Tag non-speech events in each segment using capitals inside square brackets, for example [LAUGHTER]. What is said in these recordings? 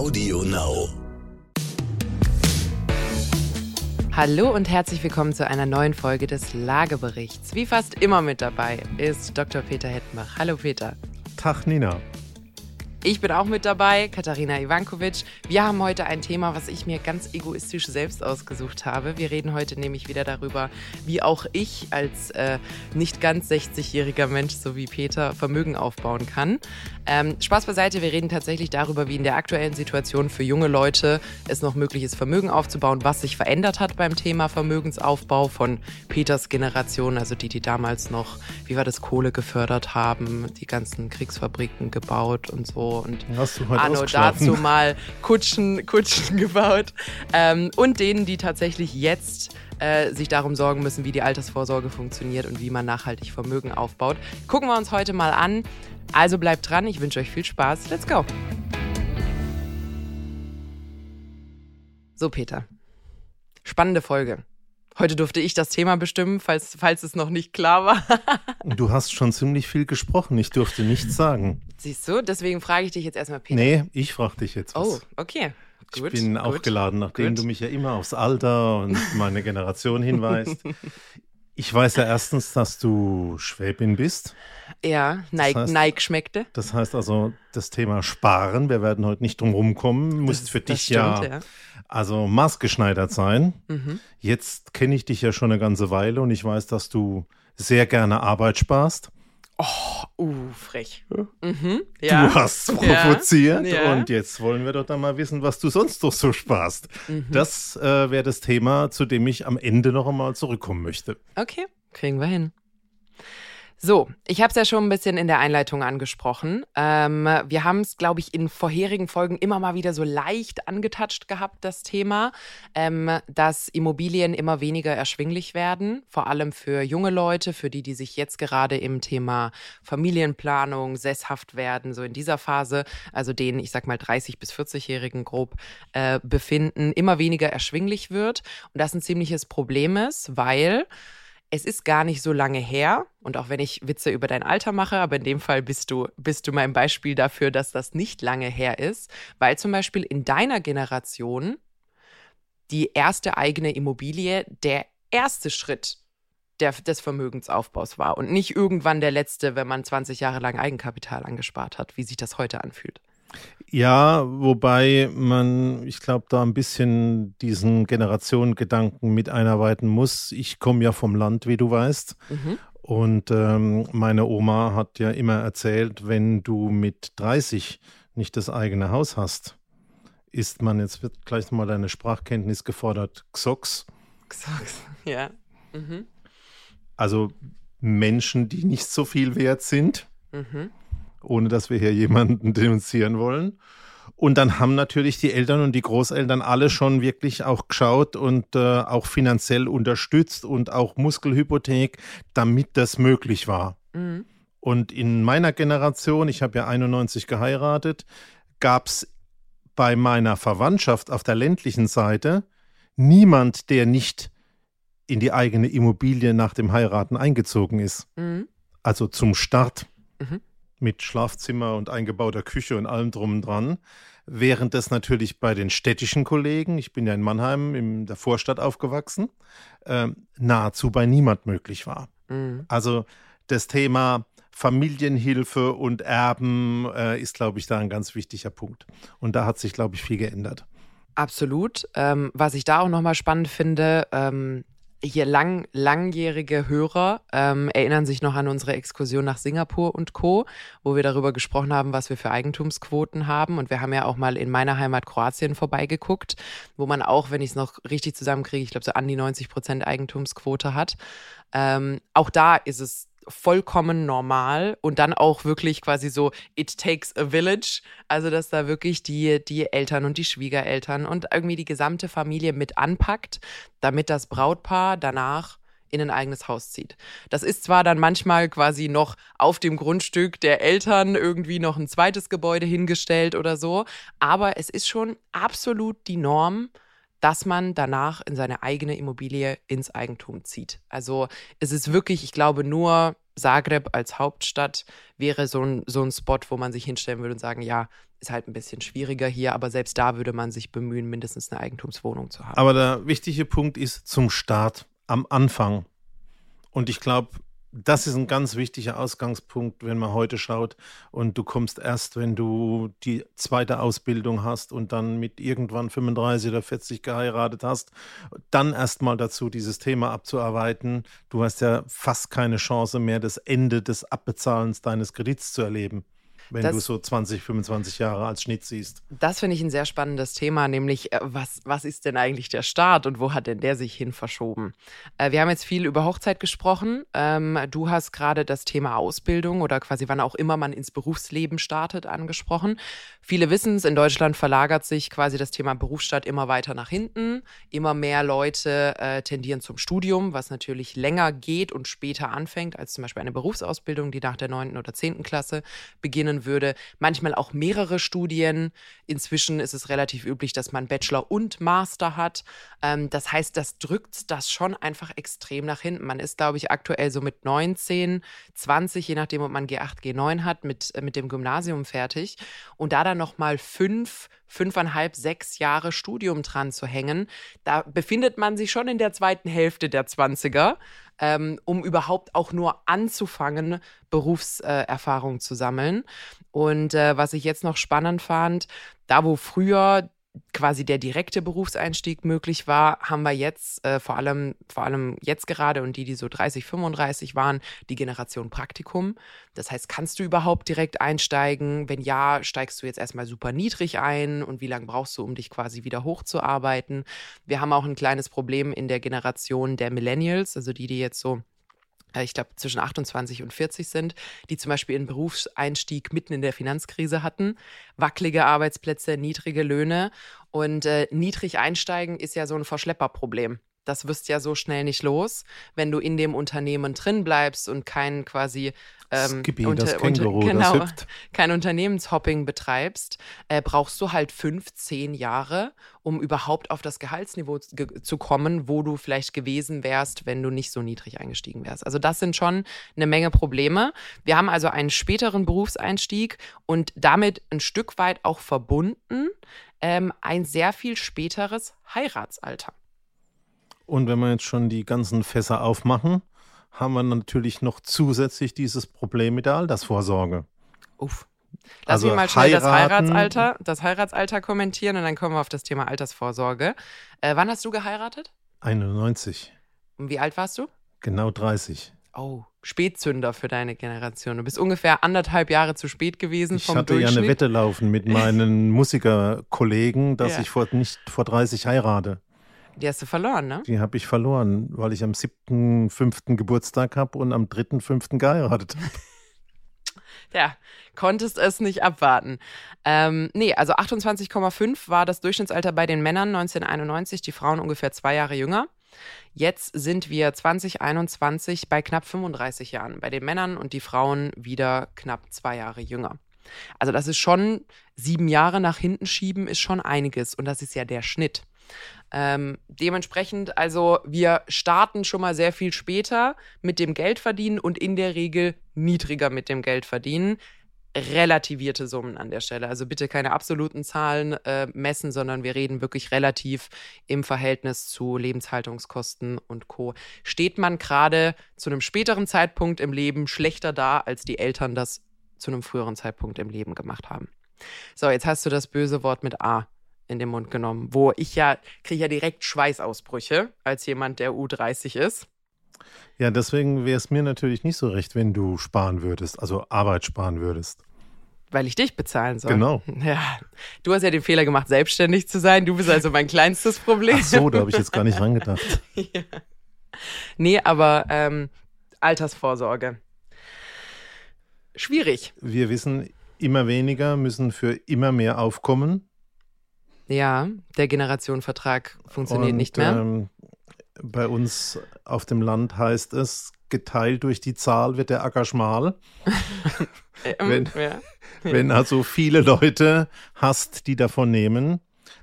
Audio Now. Hallo und herzlich willkommen zu einer neuen Folge des Lageberichts. Wie fast immer mit dabei ist Dr. Peter Hettmach. Hallo Peter. Tag Nina. Ich bin auch mit dabei, Katharina Ivankovic. Wir haben heute ein Thema, was ich mir ganz egoistisch selbst ausgesucht habe. Wir reden heute nämlich wieder darüber, wie auch ich als äh, nicht ganz 60-jähriger Mensch, so wie Peter, Vermögen aufbauen kann. Ähm, Spaß beiseite, wir reden tatsächlich darüber, wie in der aktuellen Situation für junge Leute es noch möglich ist, Vermögen aufzubauen, was sich verändert hat beim Thema Vermögensaufbau von Peters Generation, also die, die damals noch, wie wir das, Kohle gefördert haben, die ganzen Kriegsfabriken gebaut und so und Anno dazu mal Kutschen, Kutschen gebaut. Ähm, und denen, die tatsächlich jetzt äh, sich darum sorgen müssen, wie die Altersvorsorge funktioniert und wie man nachhaltig Vermögen aufbaut. Gucken wir uns heute mal an. Also bleibt dran, ich wünsche euch viel Spaß. Let's go! So, Peter. Spannende Folge. Heute durfte ich das Thema bestimmen, falls, falls es noch nicht klar war. [LAUGHS] du hast schon ziemlich viel gesprochen. Ich durfte nichts sagen. Siehst du? Deswegen frage ich dich jetzt erstmal, Peter. Nee, ich frage dich jetzt was. Oh, okay. Gut, ich bin gut, aufgeladen, nachdem gut. du mich ja immer aufs Alter und meine Generation hinweist. [LAUGHS] Ich weiß ja erstens, dass du Schwäbin bist. Ja, Nike, das heißt, Nike schmeckte. Das heißt also, das Thema Sparen, wir werden heute nicht drum rumkommen, muss für dich stimmt, ja, ja, also maßgeschneidert sein. Mhm. Jetzt kenne ich dich ja schon eine ganze Weile und ich weiß, dass du sehr gerne Arbeit sparst. Oh, uh, frech. Mhm, ja. Du hast provoziert ja, und jetzt wollen wir doch dann mal wissen, was du sonst doch so sparst. Mhm. Das äh, wäre das Thema, zu dem ich am Ende noch einmal zurückkommen möchte. Okay, kriegen wir hin. So, ich habe es ja schon ein bisschen in der Einleitung angesprochen. Ähm, wir haben es, glaube ich, in vorherigen Folgen immer mal wieder so leicht angetatscht gehabt, das Thema, ähm, dass Immobilien immer weniger erschwinglich werden, vor allem für junge Leute, für die, die sich jetzt gerade im Thema Familienplanung sesshaft werden, so in dieser Phase, also den, ich sag mal, 30- bis 40-Jährigen grob äh, befinden, immer weniger erschwinglich wird. Und das ein ziemliches Problem ist, weil es ist gar nicht so lange her, und auch wenn ich Witze über dein Alter mache, aber in dem Fall bist du, bist du mein Beispiel dafür, dass das nicht lange her ist, weil zum Beispiel in deiner Generation die erste eigene Immobilie der erste Schritt der, des Vermögensaufbaus war und nicht irgendwann der letzte, wenn man 20 Jahre lang Eigenkapital angespart hat, wie sich das heute anfühlt. Ja, wobei man, ich glaube, da ein bisschen diesen Generationengedanken mit einarbeiten muss. Ich komme ja vom Land, wie du weißt. Mhm. Und ähm, meine Oma hat ja immer erzählt, wenn du mit 30 nicht das eigene Haus hast, ist man, jetzt wird gleich nochmal deine Sprachkenntnis gefordert, Xox. Xox, ja. Mhm. Also Menschen, die nicht so viel wert sind. Mhm ohne dass wir hier jemanden [LAUGHS] denunzieren wollen. Und dann haben natürlich die Eltern und die Großeltern alle schon wirklich auch geschaut und äh, auch finanziell unterstützt und auch Muskelhypothek, damit das möglich war. Mhm. Und in meiner Generation, ich habe ja 91 geheiratet, gab es bei meiner Verwandtschaft auf der ländlichen Seite niemand, der nicht in die eigene Immobilie nach dem Heiraten eingezogen ist. Mhm. Also zum Start. Mhm mit Schlafzimmer und eingebauter Küche und allem drum und dran. Während das natürlich bei den städtischen Kollegen, ich bin ja in Mannheim in der Vorstadt aufgewachsen, äh, nahezu bei niemand möglich war. Mhm. Also das Thema Familienhilfe und Erben äh, ist, glaube ich, da ein ganz wichtiger Punkt. Und da hat sich, glaube ich, viel geändert. Absolut. Ähm, was ich da auch nochmal spannend finde, ähm, hier lang, langjährige Hörer ähm, erinnern sich noch an unsere Exkursion nach Singapur und Co., wo wir darüber gesprochen haben, was wir für Eigentumsquoten haben. Und wir haben ja auch mal in meiner Heimat Kroatien vorbeigeguckt, wo man auch, wenn ich es noch richtig zusammenkriege, ich glaube so an die 90 Prozent Eigentumsquote hat. Ähm, auch da ist es vollkommen normal und dann auch wirklich quasi so, it takes a village. Also, dass da wirklich die, die Eltern und die Schwiegereltern und irgendwie die gesamte Familie mit anpackt, damit das Brautpaar danach in ein eigenes Haus zieht. Das ist zwar dann manchmal quasi noch auf dem Grundstück der Eltern irgendwie noch ein zweites Gebäude hingestellt oder so, aber es ist schon absolut die Norm, dass man danach in seine eigene Immobilie ins Eigentum zieht. Also es ist wirklich, ich glaube, nur Zagreb als Hauptstadt wäre so ein, so ein Spot, wo man sich hinstellen würde und sagen, ja, ist halt ein bisschen schwieriger hier, aber selbst da würde man sich bemühen, mindestens eine Eigentumswohnung zu haben. Aber der wichtige Punkt ist zum Start, am Anfang. Und ich glaube, das ist ein ganz wichtiger Ausgangspunkt, wenn man heute schaut und du kommst erst, wenn du die zweite Ausbildung hast und dann mit irgendwann 35 oder 40 geheiratet hast, dann erst mal dazu dieses Thema abzuarbeiten. Du hast ja fast keine Chance mehr, das Ende des Abbezahlens deines Kredits zu erleben wenn das, du so 20, 25 Jahre als Schnitt siehst. Das finde ich ein sehr spannendes Thema, nämlich äh, was, was ist denn eigentlich der Staat und wo hat denn der sich hin verschoben? Äh, wir haben jetzt viel über Hochzeit gesprochen. Ähm, du hast gerade das Thema Ausbildung oder quasi wann auch immer man ins Berufsleben startet angesprochen. Viele wissen es, in Deutschland verlagert sich quasi das Thema Berufsstart immer weiter nach hinten. Immer mehr Leute äh, tendieren zum Studium, was natürlich länger geht und später anfängt als zum Beispiel eine Berufsausbildung, die nach der 9. oder 10. Klasse beginnen würde. Manchmal auch mehrere Studien. Inzwischen ist es relativ üblich, dass man Bachelor und Master hat. Ähm, das heißt, das drückt das schon einfach extrem nach hinten. Man ist, glaube ich, aktuell so mit 19, 20, je nachdem, ob man G8, G9 hat, mit, äh, mit dem Gymnasium fertig. Und da dann nochmal fünf, fünfeinhalb, sechs Jahre Studium dran zu hängen, da befindet man sich schon in der zweiten Hälfte der 20er ähm, um überhaupt auch nur anzufangen, Berufserfahrung zu sammeln. Und äh, was ich jetzt noch spannend fand, da wo früher quasi der direkte Berufseinstieg möglich war, haben wir jetzt äh, vor allem vor allem jetzt gerade und die, die so 30, 35 waren, die Generation Praktikum. Das heißt, kannst du überhaupt direkt einsteigen? Wenn ja, steigst du jetzt erstmal super niedrig ein und wie lange brauchst du, um dich quasi wieder hochzuarbeiten? Wir haben auch ein kleines Problem in der Generation der Millennials, also die, die jetzt so ich glaube, zwischen 28 und 40 sind, die zum Beispiel ihren Berufseinstieg mitten in der Finanzkrise hatten. Wackelige Arbeitsplätze, niedrige Löhne. Und äh, niedrig einsteigen ist ja so ein Verschlepperproblem. Das wirst ja so schnell nicht los, wenn du in dem Unternehmen drin bleibst und kein quasi ähm, Skippy, unter, das Känguru, unter, genau, das kein Unternehmenshopping betreibst, äh, brauchst du halt fünf, zehn Jahre, um überhaupt auf das Gehaltsniveau zu kommen, wo du vielleicht gewesen wärst, wenn du nicht so niedrig eingestiegen wärst. Also das sind schon eine Menge Probleme. Wir haben also einen späteren Berufseinstieg und damit ein Stück weit auch verbunden ähm, ein sehr viel späteres Heiratsalter. Und wenn wir jetzt schon die ganzen Fässer aufmachen, haben wir natürlich noch zusätzlich dieses Problem mit der Altersvorsorge. Uff. Lass also mich mal schnell das Heiratsalter, das Heiratsalter kommentieren und dann kommen wir auf das Thema Altersvorsorge. Äh, wann hast du geheiratet? 91. Und wie alt warst du? Genau 30. Oh, Spätzünder für deine Generation. Du bist ungefähr anderthalb Jahre zu spät gewesen ich vom hatte ja eine Wette laufen mit meinen [LAUGHS] Musikerkollegen, dass ja. ich vor, nicht vor 30 heirate. Die hast du verloren, ne? Die habe ich verloren, weil ich am 7.5. Geburtstag habe und am 3.5. geheiratet habe. [LAUGHS] ja, konntest es nicht abwarten. Ähm, nee, also 28,5 war das Durchschnittsalter bei den Männern 1991, die Frauen ungefähr zwei Jahre jünger. Jetzt sind wir 2021 bei knapp 35 Jahren, bei den Männern und die Frauen wieder knapp zwei Jahre jünger. Also das ist schon sieben Jahre nach hinten schieben, ist schon einiges und das ist ja der Schnitt. Ähm, dementsprechend, also wir starten schon mal sehr viel später mit dem Geldverdienen und in der Regel niedriger mit dem Geldverdienen. Relativierte Summen an der Stelle. Also bitte keine absoluten Zahlen äh, messen, sondern wir reden wirklich relativ im Verhältnis zu Lebenshaltungskosten und Co. Steht man gerade zu einem späteren Zeitpunkt im Leben schlechter da, als die Eltern das zu einem früheren Zeitpunkt im Leben gemacht haben. So, jetzt hast du das böse Wort mit A in den Mund genommen, wo ich ja, kriege ja direkt Schweißausbrüche als jemand, der U30 ist. Ja, deswegen wäre es mir natürlich nicht so recht, wenn du sparen würdest, also Arbeit sparen würdest. Weil ich dich bezahlen soll. Genau. Ja. Du hast ja den Fehler gemacht, selbstständig zu sein. Du bist also mein kleinstes Problem. Ach so, da habe ich jetzt gar nicht rangedacht. [LAUGHS] ja. Nee, aber ähm, Altersvorsorge. Schwierig. Wir wissen, immer weniger müssen für immer mehr aufkommen. Ja, der Generationenvertrag funktioniert Und, nicht mehr. Ähm, bei uns auf dem Land heißt es, geteilt durch die Zahl wird der Acker schmal. Ähm, wenn, ja. wenn also viele Leute hast, die davon nehmen,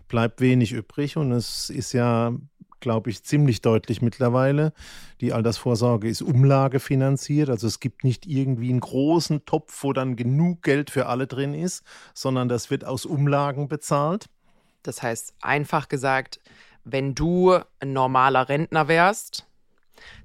bleibt wenig übrig. Und es ist ja glaube ich, ziemlich deutlich mittlerweile. Die Altersvorsorge ist umlagefinanziert, also es gibt nicht irgendwie einen großen Topf, wo dann genug Geld für alle drin ist, sondern das wird aus Umlagen bezahlt. Das heißt, einfach gesagt, wenn du ein normaler Rentner wärst,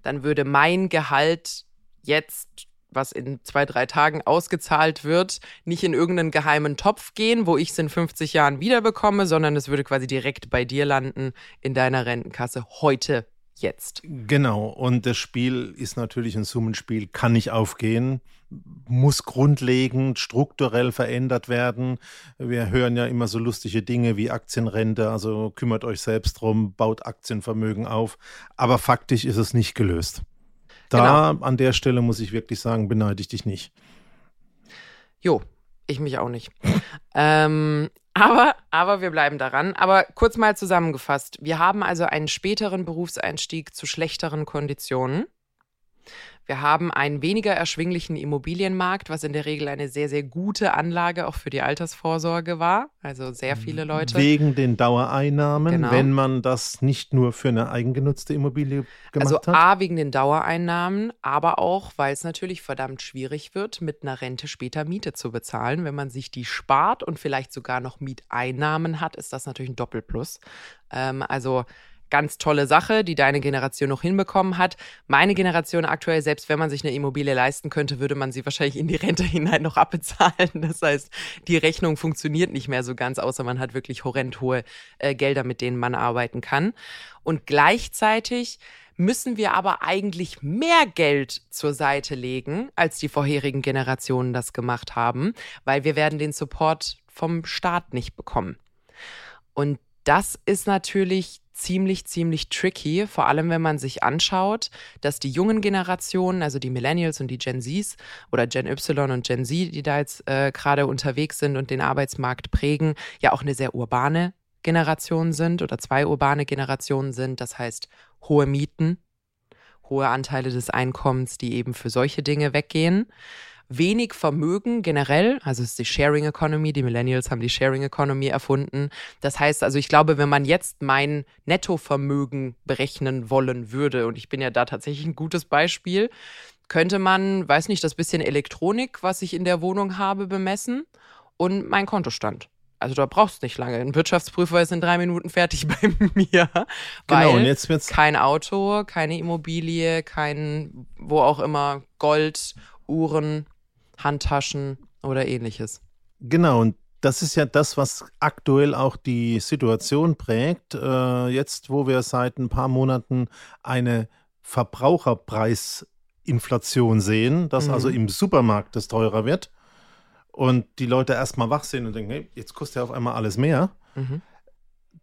dann würde mein Gehalt jetzt was in zwei, drei Tagen ausgezahlt wird, nicht in irgendeinen geheimen Topf gehen, wo ich es in 50 Jahren wiederbekomme, sondern es würde quasi direkt bei dir landen in deiner Rentenkasse heute, jetzt. Genau, und das Spiel ist natürlich ein Summenspiel, kann nicht aufgehen, muss grundlegend, strukturell verändert werden. Wir hören ja immer so lustige Dinge wie Aktienrente, also kümmert euch selbst drum, baut Aktienvermögen auf, aber faktisch ist es nicht gelöst. Da genau. an der Stelle muss ich wirklich sagen, beneide ich dich nicht. Jo, ich mich auch nicht. ähm, aber, aber wir bleiben daran. Aber kurz mal zusammengefasst. Wir haben also einen späteren Berufseinstieg zu schlechteren Konditionen. Wir haben einen weniger erschwinglichen Immobilienmarkt, was in der Regel eine sehr, sehr gute Anlage auch für die Altersvorsorge war. Also sehr viele Leute. Wegen den Dauereinnahmen, genau. wenn man das nicht nur für eine eigengenutzte Immobilie gemacht also hat? Also A, wegen den Dauereinnahmen, aber auch, weil es natürlich verdammt schwierig wird, mit einer Rente später Miete zu bezahlen. Wenn man sich die spart und vielleicht sogar noch Mieteinnahmen hat, ist das natürlich ein Doppelplus. Ähm, also ganz tolle Sache, die deine Generation noch hinbekommen hat. Meine Generation aktuell, selbst wenn man sich eine Immobilie leisten könnte, würde man sie wahrscheinlich in die Rente [LAUGHS] hinein noch abbezahlen. Das heißt, die Rechnung funktioniert nicht mehr so ganz, außer man hat wirklich horrend hohe äh, Gelder, mit denen man arbeiten kann. Und gleichzeitig müssen wir aber eigentlich mehr Geld zur Seite legen, als die vorherigen Generationen das gemacht haben, weil wir werden den Support vom Staat nicht bekommen. Und das ist natürlich ziemlich, ziemlich tricky, vor allem wenn man sich anschaut, dass die jungen Generationen, also die Millennials und die Gen Zs oder Gen Y und Gen Z, die da jetzt äh, gerade unterwegs sind und den Arbeitsmarkt prägen, ja auch eine sehr urbane Generation sind oder zwei urbane Generationen sind. Das heißt, hohe Mieten, hohe Anteile des Einkommens, die eben für solche Dinge weggehen wenig Vermögen generell. Also es ist die Sharing Economy. Die Millennials haben die Sharing Economy erfunden. Das heißt also, ich glaube, wenn man jetzt mein Nettovermögen berechnen wollen würde, und ich bin ja da tatsächlich ein gutes Beispiel, könnte man, weiß nicht, das bisschen Elektronik, was ich in der Wohnung habe, bemessen und mein Kontostand. Also da brauchst du nicht lange. Ein Wirtschaftsprüfer ist in drei Minuten fertig [LAUGHS] bei mir. Genau, und jetzt wird's kein Auto, keine Immobilie, kein wo auch immer Gold, Uhren, Handtaschen oder ähnliches. Genau, und das ist ja das, was aktuell auch die Situation prägt. Äh, jetzt, wo wir seit ein paar Monaten eine Verbraucherpreisinflation sehen, dass also mhm. also im Supermarkt das teurer wird und die Leute erstmal wach sind und denken, hey, jetzt kostet ja auf einmal alles mehr, mhm.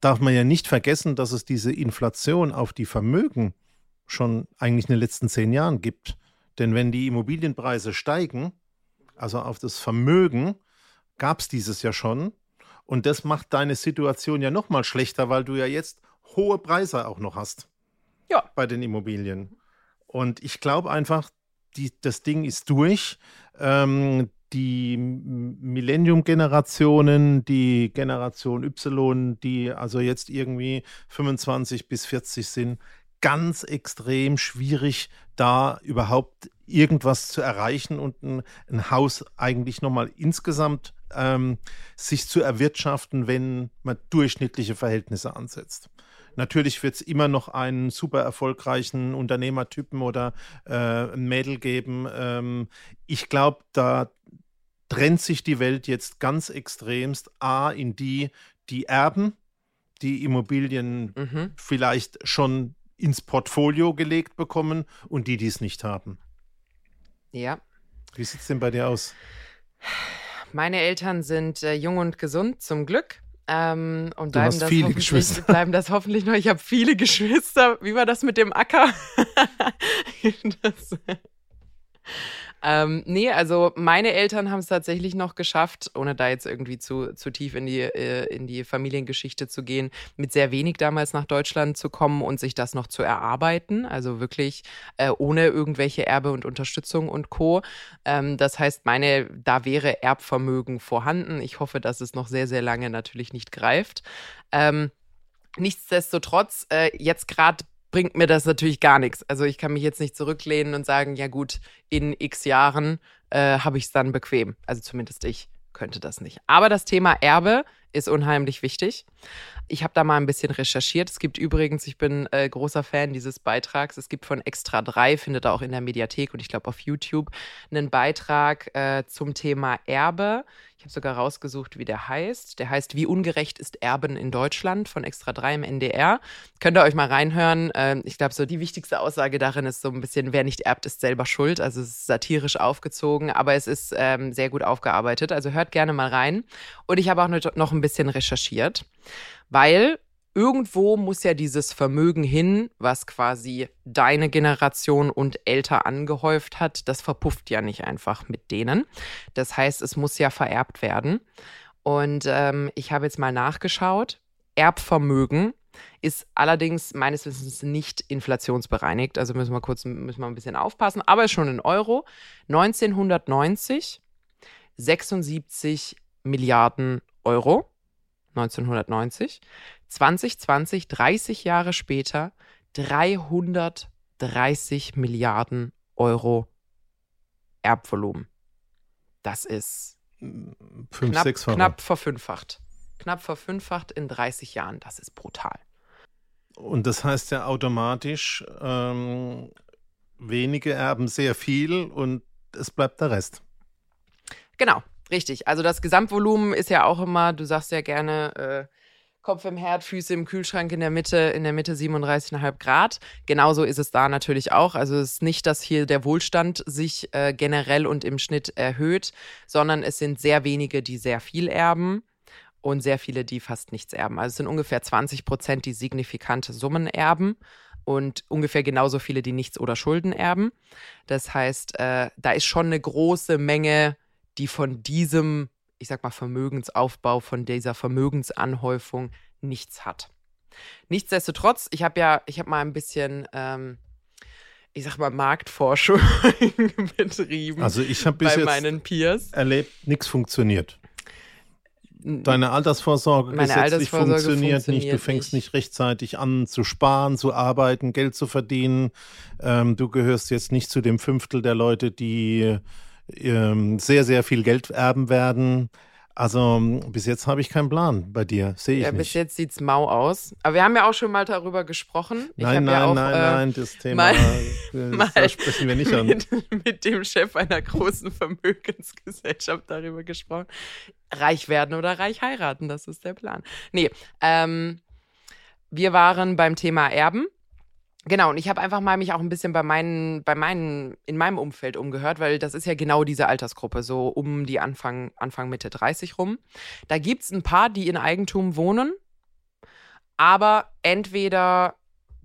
darf man ja nicht vergessen, dass es diese Inflation auf die Vermögen schon eigentlich in den letzten zehn Jahren gibt. Denn wenn die Immobilienpreise steigen, also auf das Vermögen, gab es dieses ja schon. Und das macht deine Situation ja noch mal schlechter, weil du ja jetzt hohe Preise auch noch hast. Ja. Bei den Immobilien. Und ich glaube einfach, die, das Ding ist durch. Ähm, die Millennium-Generationen, die Generation Y, die also jetzt irgendwie 25 bis 40 sind, ganz extrem schwierig, da überhaupt irgendwas zu erreichen und ein, ein Haus eigentlich nochmal insgesamt ähm, sich zu erwirtschaften, wenn man durchschnittliche Verhältnisse ansetzt. Natürlich wird es immer noch einen super erfolgreichen Unternehmertypen oder äh, ein Mädel geben. Ähm, ich glaube, da trennt sich die Welt jetzt ganz extremst A in die, die erben, die Immobilien mhm. vielleicht schon ins Portfolio gelegt bekommen und die, die es nicht haben. Ja. Wie sieht es denn bei dir aus? Meine Eltern sind äh, jung und gesund, zum Glück. Ähm, und du bleiben, das viele Geschwister. [LAUGHS] bleiben das hoffentlich noch. Ich habe viele Geschwister. Wie war das mit dem Acker? [LAUGHS] das, ähm, nee, also meine Eltern haben es tatsächlich noch geschafft, ohne da jetzt irgendwie zu, zu tief in die, äh, in die Familiengeschichte zu gehen, mit sehr wenig damals nach Deutschland zu kommen und sich das noch zu erarbeiten. Also wirklich äh, ohne irgendwelche Erbe und Unterstützung und Co. Ähm, das heißt, meine, da wäre Erbvermögen vorhanden. Ich hoffe, dass es noch sehr, sehr lange natürlich nicht greift. Ähm, Nichtsdestotrotz, äh, jetzt gerade bringt mir das natürlich gar nichts. Also ich kann mich jetzt nicht zurücklehnen und sagen, ja gut, in x Jahren äh, habe ich es dann bequem. Also zumindest ich könnte das nicht. Aber das Thema Erbe ist unheimlich wichtig. Ich habe da mal ein bisschen recherchiert. Es gibt übrigens, ich bin äh, großer Fan dieses Beitrags. Es gibt von Extra 3, findet ihr auch in der Mediathek und ich glaube auf YouTube, einen Beitrag äh, zum Thema Erbe. Ich habe sogar rausgesucht, wie der heißt. Der heißt Wie ungerecht ist Erben in Deutschland von Extra 3 im NDR. Könnt ihr euch mal reinhören. Ähm, ich glaube, so die wichtigste Aussage darin ist so ein bisschen, wer nicht erbt, ist selber schuld. Also es ist satirisch aufgezogen, aber es ist ähm, sehr gut aufgearbeitet. Also hört gerne mal rein. Und ich habe auch noch ein bisschen recherchiert, weil irgendwo muss ja dieses Vermögen hin, was quasi deine Generation und älter angehäuft hat, das verpufft ja nicht einfach mit denen. Das heißt, es muss ja vererbt werden. Und ähm, ich habe jetzt mal nachgeschaut. Erbvermögen ist allerdings meines Wissens nicht inflationsbereinigt. Also müssen wir kurz müssen wir ein bisschen aufpassen, aber schon in Euro. 1990 76 Milliarden Euro. 1990. 2020, 30 Jahre später, 330 Milliarden Euro Erbvolumen. Das ist Fünf, knapp, knapp verfünffacht. Knapp verfünffacht in 30 Jahren. Das ist brutal. Und das heißt ja automatisch, ähm, wenige erben sehr viel und es bleibt der Rest. Genau, richtig. Also das Gesamtvolumen ist ja auch immer, du sagst ja gerne, äh, Kopf im Herd, Füße im Kühlschrank in der Mitte, in der Mitte 37,5 Grad. Genauso ist es da natürlich auch. Also es ist nicht, dass hier der Wohlstand sich äh, generell und im Schnitt erhöht, sondern es sind sehr wenige, die sehr viel erben und sehr viele, die fast nichts erben. Also es sind ungefähr 20 Prozent, die signifikante Summen erben und ungefähr genauso viele, die nichts oder Schulden erben. Das heißt, äh, da ist schon eine große Menge, die von diesem ich sag mal, Vermögensaufbau, von dieser Vermögensanhäufung nichts hat. Nichtsdestotrotz, ich habe ja, ich habe mal ein bisschen, ähm, ich sag mal, Marktforschung [LAUGHS] betrieben. Also ich habe bis bei jetzt meinen Peers. erlebt, nichts funktioniert. Deine Altersvorsorge Meine gesetzlich Altersvorsorge funktioniert, funktioniert nicht. Du fängst nicht. nicht rechtzeitig an zu sparen, zu arbeiten, Geld zu verdienen. Ähm, du gehörst jetzt nicht zu dem Fünftel der Leute, die sehr, sehr viel Geld erben werden. Also bis jetzt habe ich keinen Plan bei dir, sehe ich Ja, bis nicht. jetzt sieht's mau aus. Aber wir haben ja auch schon mal darüber gesprochen. Ich nein, hab ja nein, auch, nein, äh, nein, das Thema, mal- [LAUGHS] mal das sprechen wir nicht an. mit, mit dem Chef einer großen Vermögensgesellschaft darüber gesprochen. Reich werden oder reich heiraten, das ist der Plan. Nee, ähm, wir waren beim Thema Erben. Genau, und ich habe einfach mal mich auch ein bisschen bei meinen, bei meinen, in meinem Umfeld umgehört, weil das ist ja genau diese Altersgruppe, so um die Anfang, Anfang Mitte 30 rum. Da gibt es ein paar, die in Eigentum wohnen, aber entweder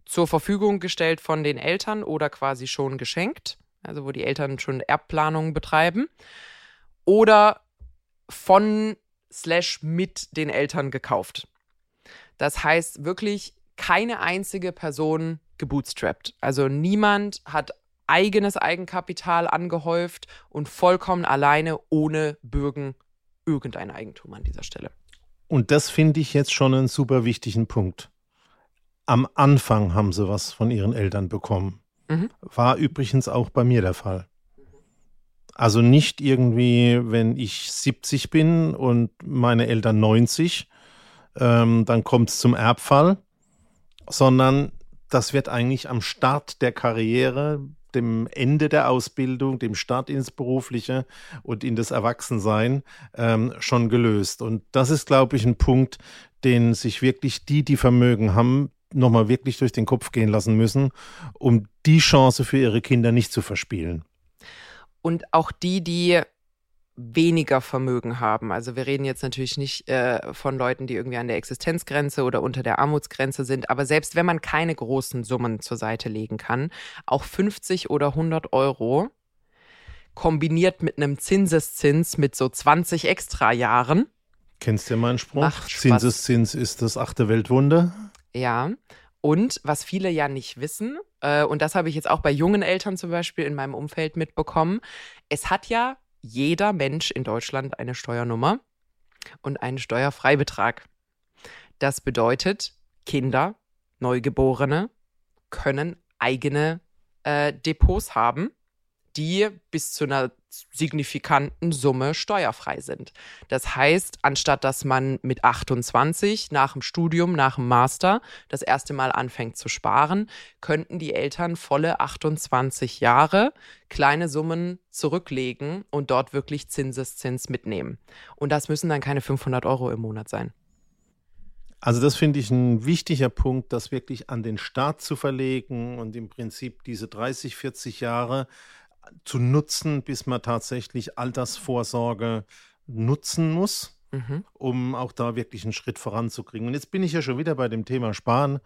zur Verfügung gestellt von den Eltern oder quasi schon geschenkt, also wo die Eltern schon Erbplanungen betreiben, oder von slash mit den Eltern gekauft. Das heißt wirklich keine einzige Person gebootstrapped. Also niemand hat eigenes Eigenkapital angehäuft und vollkommen alleine ohne Bürgen irgendein Eigentum an dieser Stelle. Und das finde ich jetzt schon einen super wichtigen Punkt. Am Anfang haben sie was von ihren Eltern bekommen. Mhm. War übrigens auch bei mir der Fall. Also nicht irgendwie, wenn ich 70 bin und meine Eltern 90, ähm, dann kommt es zum Erbfall, sondern das wird eigentlich am Start der Karriere, dem Ende der Ausbildung, dem Start ins Berufliche und in das Erwachsensein ähm, schon gelöst. Und das ist, glaube ich, ein Punkt, den sich wirklich die, die Vermögen haben, nochmal wirklich durch den Kopf gehen lassen müssen, um die Chance für ihre Kinder nicht zu verspielen. Und auch die, die weniger Vermögen haben. Also wir reden jetzt natürlich nicht äh, von Leuten, die irgendwie an der Existenzgrenze oder unter der Armutsgrenze sind, aber selbst wenn man keine großen Summen zur Seite legen kann, auch 50 oder 100 Euro kombiniert mit einem Zinseszins mit so 20 extra Jahren, Kennst du meinen Spruch? Zinseszins ist das achte Weltwunder. ja. Und was viele ja nicht wissen, äh, und das habe ich jetzt auch bei jungen Eltern zum Beispiel in meinem Umfeld mitbekommen, es hat ja jeder Mensch in Deutschland eine Steuernummer und einen Steuerfreibetrag. Das bedeutet, Kinder, Neugeborene, können eigene äh, Depots haben, die bis zu einer signifikanten Summe steuerfrei sind. Das heißt, anstatt dass man mit 28 nach dem Studium, nach dem Master das erste Mal anfängt zu sparen, könnten die Eltern volle 28 Jahre kleine Summen zurücklegen und dort wirklich Zinseszins mitnehmen. Und das müssen dann keine 500 Euro im Monat sein. Also das finde ich ein wichtiger Punkt, das wirklich an den Staat zu verlegen und im Prinzip diese 30, 40 Jahre zu nutzen, bis man tatsächlich Altersvorsorge nutzen muss, mhm. um auch da wirklich einen Schritt voranzukriegen. Und jetzt bin ich ja schon wieder bei dem Thema Sparen.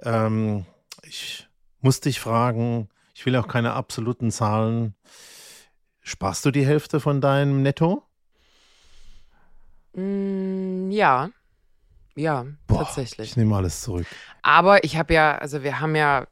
Ähm, ich muss dich fragen, ich will auch keine absoluten Zahlen. Sparst du die Hälfte von deinem Netto? Mm, ja. Ja, Boah, tatsächlich. Ich nehme alles zurück. Aber ich habe ja, also wir haben ja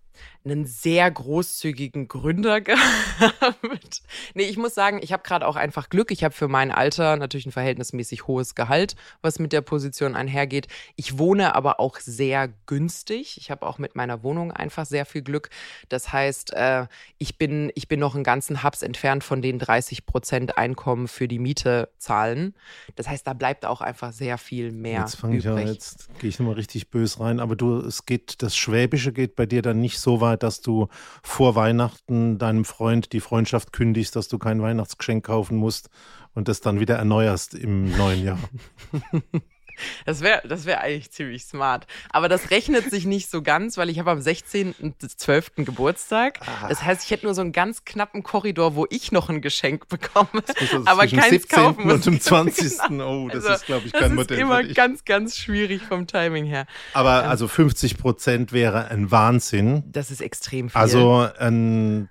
einen sehr großzügigen Gründer [LAUGHS] gehabt. nee, ich muss sagen, ich habe gerade auch einfach Glück. Ich habe für mein Alter natürlich ein verhältnismäßig hohes Gehalt, was mit der Position einhergeht. Ich wohne aber auch sehr günstig. Ich habe auch mit meiner Wohnung einfach sehr viel Glück. Das heißt, äh, ich, bin, ich bin noch einen ganzen Hubs entfernt von den 30 Prozent Einkommen für die Miete zahlen. Das heißt, da bleibt auch einfach sehr viel mehr. Jetzt fange ich ja, jetzt gehe ich nochmal richtig böse rein, aber du, es geht, das Schwäbische geht bei dir dann nicht so weit, dass du vor Weihnachten deinem Freund die Freundschaft kündigst, dass du kein Weihnachtsgeschenk kaufen musst und das dann wieder erneuerst im neuen Jahr. [LAUGHS] Das wäre das wär eigentlich ziemlich smart. Aber das rechnet sich nicht so ganz, weil ich habe am 16.12. Geburtstag. Ah. Das heißt, ich hätte nur so einen ganz knappen Korridor, wo ich noch ein Geschenk bekomme, also aber keins kaufen muss. Und zum 20. Genau. Oh, das also, ist, glaube ich, kein Modell. Das ist immer ganz, ganz schwierig vom Timing her. Aber ähm, also 50 Prozent wäre ein Wahnsinn. Das ist extrem viel. Also ein